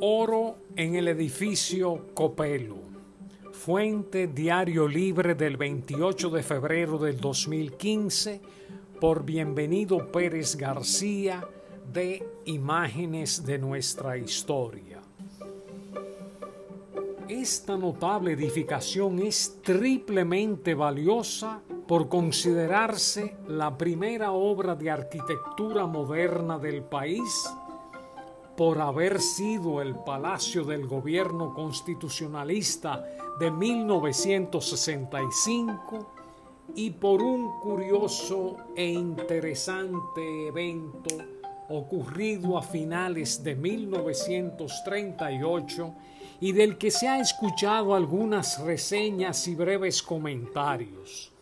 Oro en el edificio Copelo. Fuente Diario Libre del 28 de febrero del 2015 por Bienvenido Pérez García de Imágenes de nuestra historia. Esta notable edificación es triplemente valiosa por considerarse la primera obra de arquitectura moderna del país, por haber sido el palacio del gobierno constitucionalista de 1965 y por un curioso e interesante evento ocurrido a finales de 1938 y del que se ha escuchado algunas reseñas y breves comentarios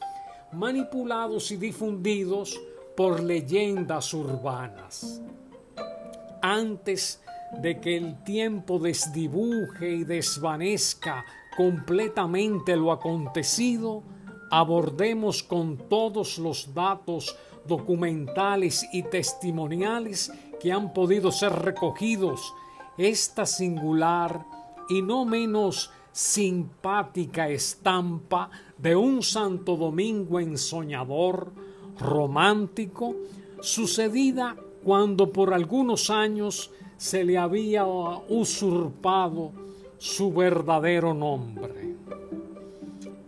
manipulados y difundidos por leyendas urbanas. Antes de que el tiempo desdibuje y desvanezca completamente lo acontecido, abordemos con todos los datos documentales y testimoniales que han podido ser recogidos esta singular y no menos simpática estampa de un Santo Domingo ensoñador, romántico, sucedida cuando por algunos años se le había usurpado su verdadero nombre.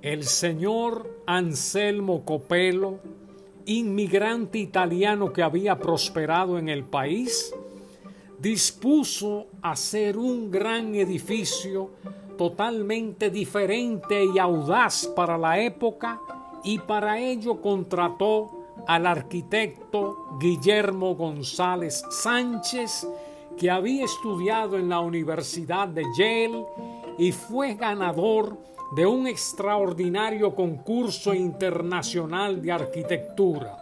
El señor Anselmo Copelo, inmigrante italiano que había prosperado en el país, dispuso hacer un gran edificio totalmente diferente y audaz para la época y para ello contrató al arquitecto Guillermo González Sánchez, que había estudiado en la Universidad de Yale y fue ganador de un extraordinario concurso internacional de arquitectura.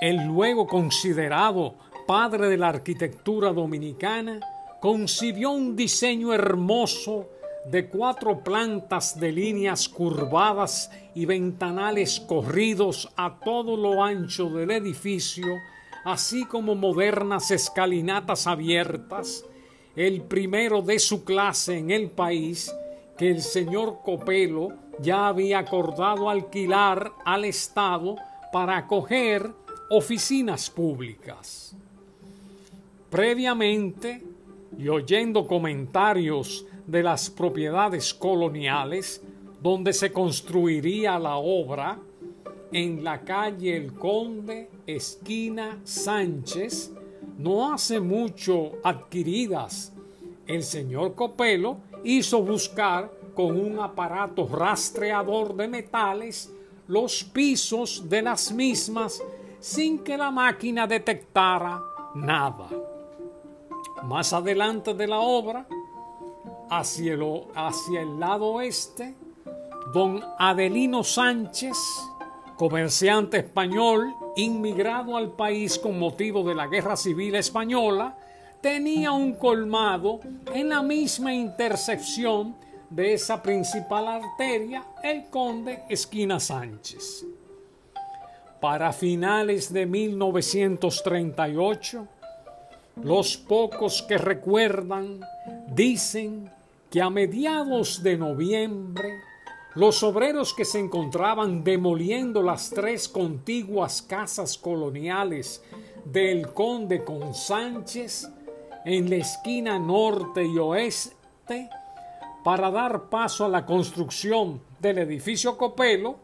El luego considerado padre de la arquitectura dominicana, concibió un diseño hermoso de cuatro plantas de líneas curvadas y ventanales corridos a todo lo ancho del edificio, así como modernas escalinatas abiertas, el primero de su clase en el país que el señor Copelo ya había acordado alquilar al Estado para acoger oficinas públicas. Previamente, y oyendo comentarios de las propiedades coloniales donde se construiría la obra, en la calle El Conde, esquina Sánchez, no hace mucho adquiridas, el señor Copelo hizo buscar con un aparato rastreador de metales los pisos de las mismas sin que la máquina detectara nada. Más adelante de la obra, hacia el, hacia el lado oeste, don Adelino Sánchez, comerciante español inmigrado al país con motivo de la Guerra Civil Española, tenía un colmado en la misma intersección de esa principal arteria, el Conde Esquina Sánchez. Para finales de 1938, los pocos que recuerdan dicen que a mediados de noviembre los obreros que se encontraban demoliendo las tres contiguas casas coloniales del conde con Sánchez en la esquina norte y oeste para dar paso a la construcción del edificio Copelo,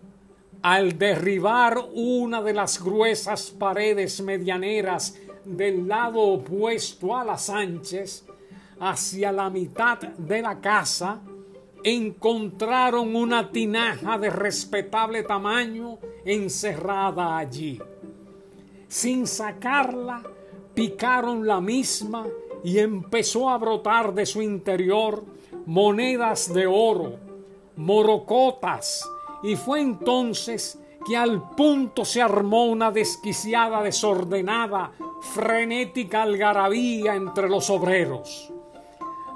al derribar una de las gruesas paredes medianeras del lado opuesto a la Sánchez, hacia la mitad de la casa, encontraron una tinaja de respetable tamaño encerrada allí. Sin sacarla, picaron la misma y empezó a brotar de su interior monedas de oro, morocotas, y fue entonces que al punto se armó una desquiciada, desordenada, frenética algarabía entre los obreros.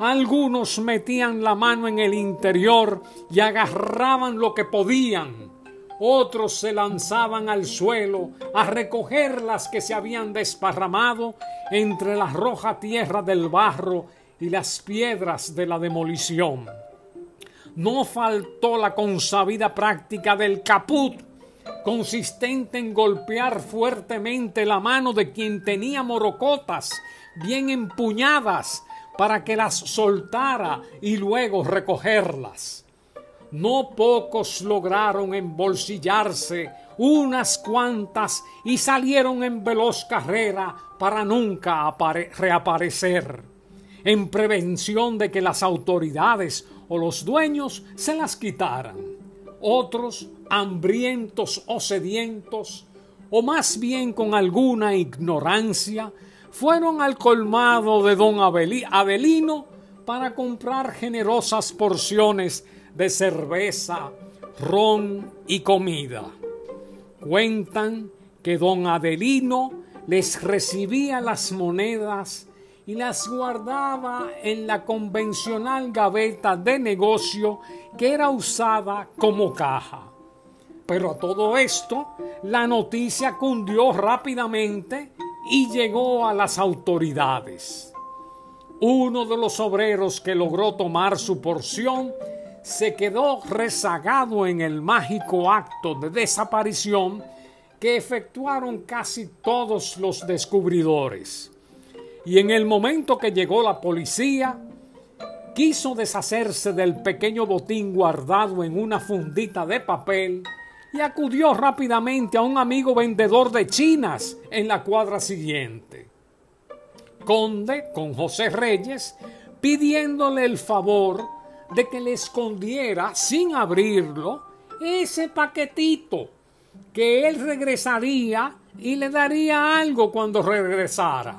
Algunos metían la mano en el interior y agarraban lo que podían. otros se lanzaban al suelo a recoger las que se habían desparramado entre la roja tierra del barro y las piedras de la demolición. No faltó la consabida práctica del caput, consistente en golpear fuertemente la mano de quien tenía morocotas bien empuñadas para que las soltara y luego recogerlas. No pocos lograron embolsillarse unas cuantas y salieron en veloz carrera para nunca reaparecer, en prevención de que las autoridades o los dueños se las quitaran. Otros, hambrientos o sedientos, o más bien con alguna ignorancia, fueron al colmado de don Adelino para comprar generosas porciones de cerveza, ron y comida. Cuentan que don Adelino les recibía las monedas y las guardaba en la convencional gaveta de negocio que era usada como caja. Pero a todo esto, la noticia cundió rápidamente y llegó a las autoridades. Uno de los obreros que logró tomar su porción se quedó rezagado en el mágico acto de desaparición que efectuaron casi todos los descubridores. Y en el momento que llegó la policía, quiso deshacerse del pequeño botín guardado en una fundita de papel y acudió rápidamente a un amigo vendedor de chinas en la cuadra siguiente. Conde con José Reyes pidiéndole el favor de que le escondiera sin abrirlo ese paquetito que él regresaría y le daría algo cuando regresara.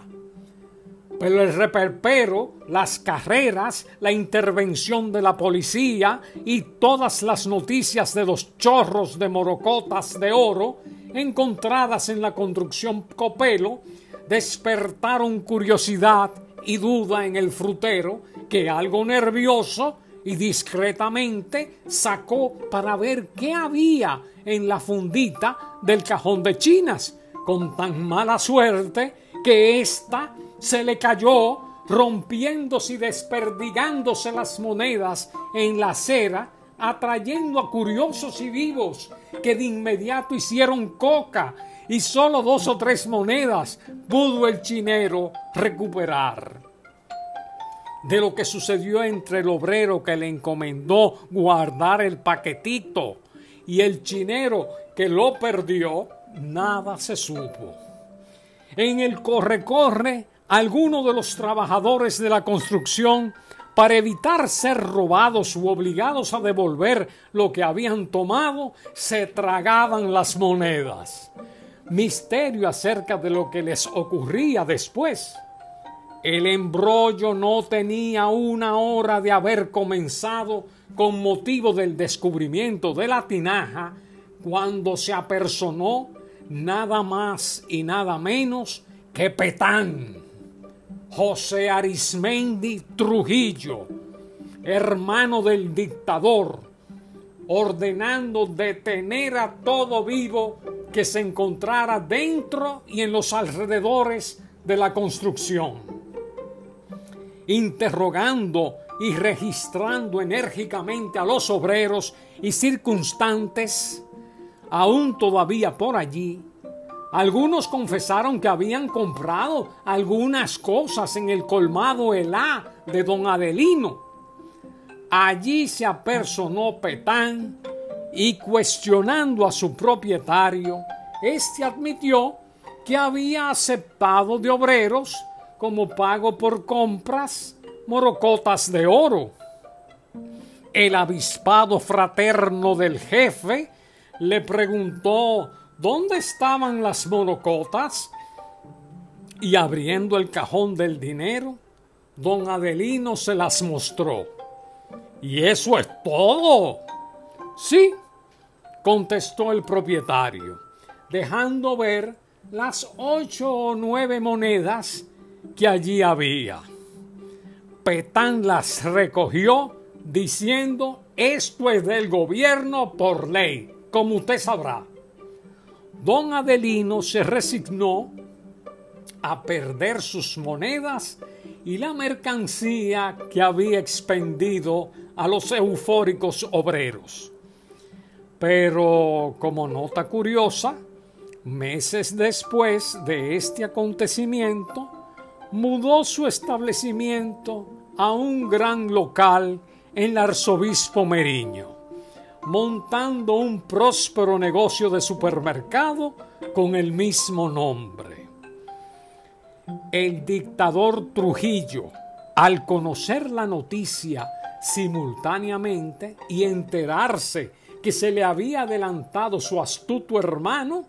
Pero el reperpero, las carreras, la intervención de la policía y todas las noticias de los chorros de morocotas de oro encontradas en la construcción Copelo despertaron curiosidad y duda en el frutero que algo nervioso y discretamente sacó para ver qué había en la fundita del cajón de chinas, con tan mala suerte que ésta se le cayó rompiéndose y desperdigándose las monedas en la acera, atrayendo a curiosos y vivos que de inmediato hicieron coca y solo dos o tres monedas pudo el chinero recuperar de lo que sucedió entre el obrero que le encomendó guardar el paquetito y el chinero que lo perdió, nada se supo. En el corre-corre, algunos de los trabajadores de la construcción, para evitar ser robados u obligados a devolver lo que habían tomado, se tragaban las monedas. Misterio acerca de lo que les ocurría después. El embrollo no tenía una hora de haber comenzado con motivo del descubrimiento de la tinaja cuando se apersonó nada más y nada menos que Petán, José Arismendi Trujillo, hermano del dictador, ordenando detener a todo vivo que se encontrara dentro y en los alrededores de la construcción interrogando y registrando enérgicamente a los obreros y circunstantes, aún todavía por allí, algunos confesaron que habían comprado algunas cosas en el colmado Elá de don Adelino. Allí se apersonó Petán y cuestionando a su propietario, éste admitió que había aceptado de obreros como pago por compras morocotas de oro. El avispado fraterno del jefe le preguntó dónde estaban las morocotas y abriendo el cajón del dinero, don Adelino se las mostró. ¿Y eso es todo? Sí, contestó el propietario, dejando ver las ocho o nueve monedas que allí había. Petán las recogió diciendo, esto es del gobierno por ley. como usted sabrá, don Adelino se resignó a perder sus monedas y la mercancía que había expendido a los eufóricos obreros. Pero, como nota curiosa, meses después de este acontecimiento, mudó su establecimiento a un gran local en el arzobispo Meriño, montando un próspero negocio de supermercado con el mismo nombre. El dictador Trujillo, al conocer la noticia simultáneamente y enterarse que se le había adelantado su astuto hermano,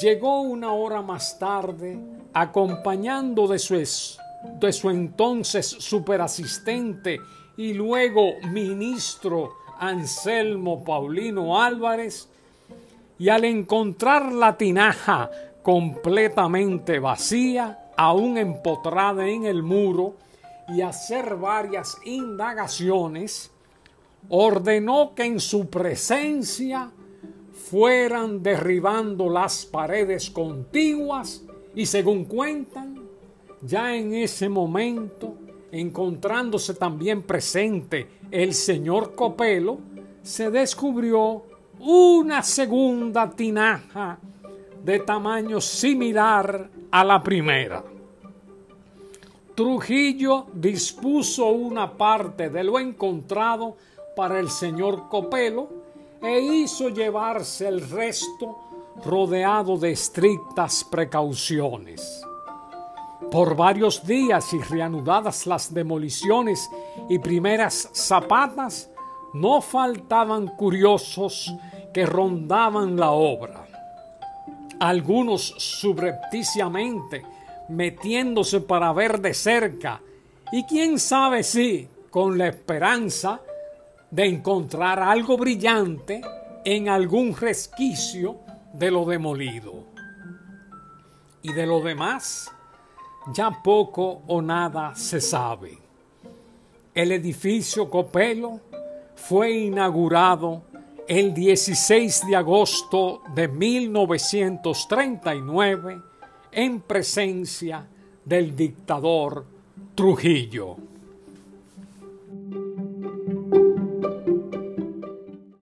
llegó una hora más tarde acompañando de su, de su entonces superasistente y luego ministro Anselmo Paulino Álvarez, y al encontrar la tinaja completamente vacía, aún empotrada en el muro, y hacer varias indagaciones, ordenó que en su presencia fueran derribando las paredes contiguas y según cuentan, ya en ese momento, encontrándose también presente el señor Copelo, se descubrió una segunda tinaja de tamaño similar a la primera. Trujillo dispuso una parte de lo encontrado para el señor Copelo e hizo llevarse el resto rodeado de estrictas precauciones. Por varios días y reanudadas las demoliciones y primeras zapatas, no faltaban curiosos que rondaban la obra. Algunos subrepticiamente metiéndose para ver de cerca y quién sabe si con la esperanza de encontrar algo brillante en algún resquicio de lo demolido. Y de lo demás, ya poco o nada se sabe. El edificio Copelo fue inaugurado el 16 de agosto de 1939 en presencia del dictador Trujillo.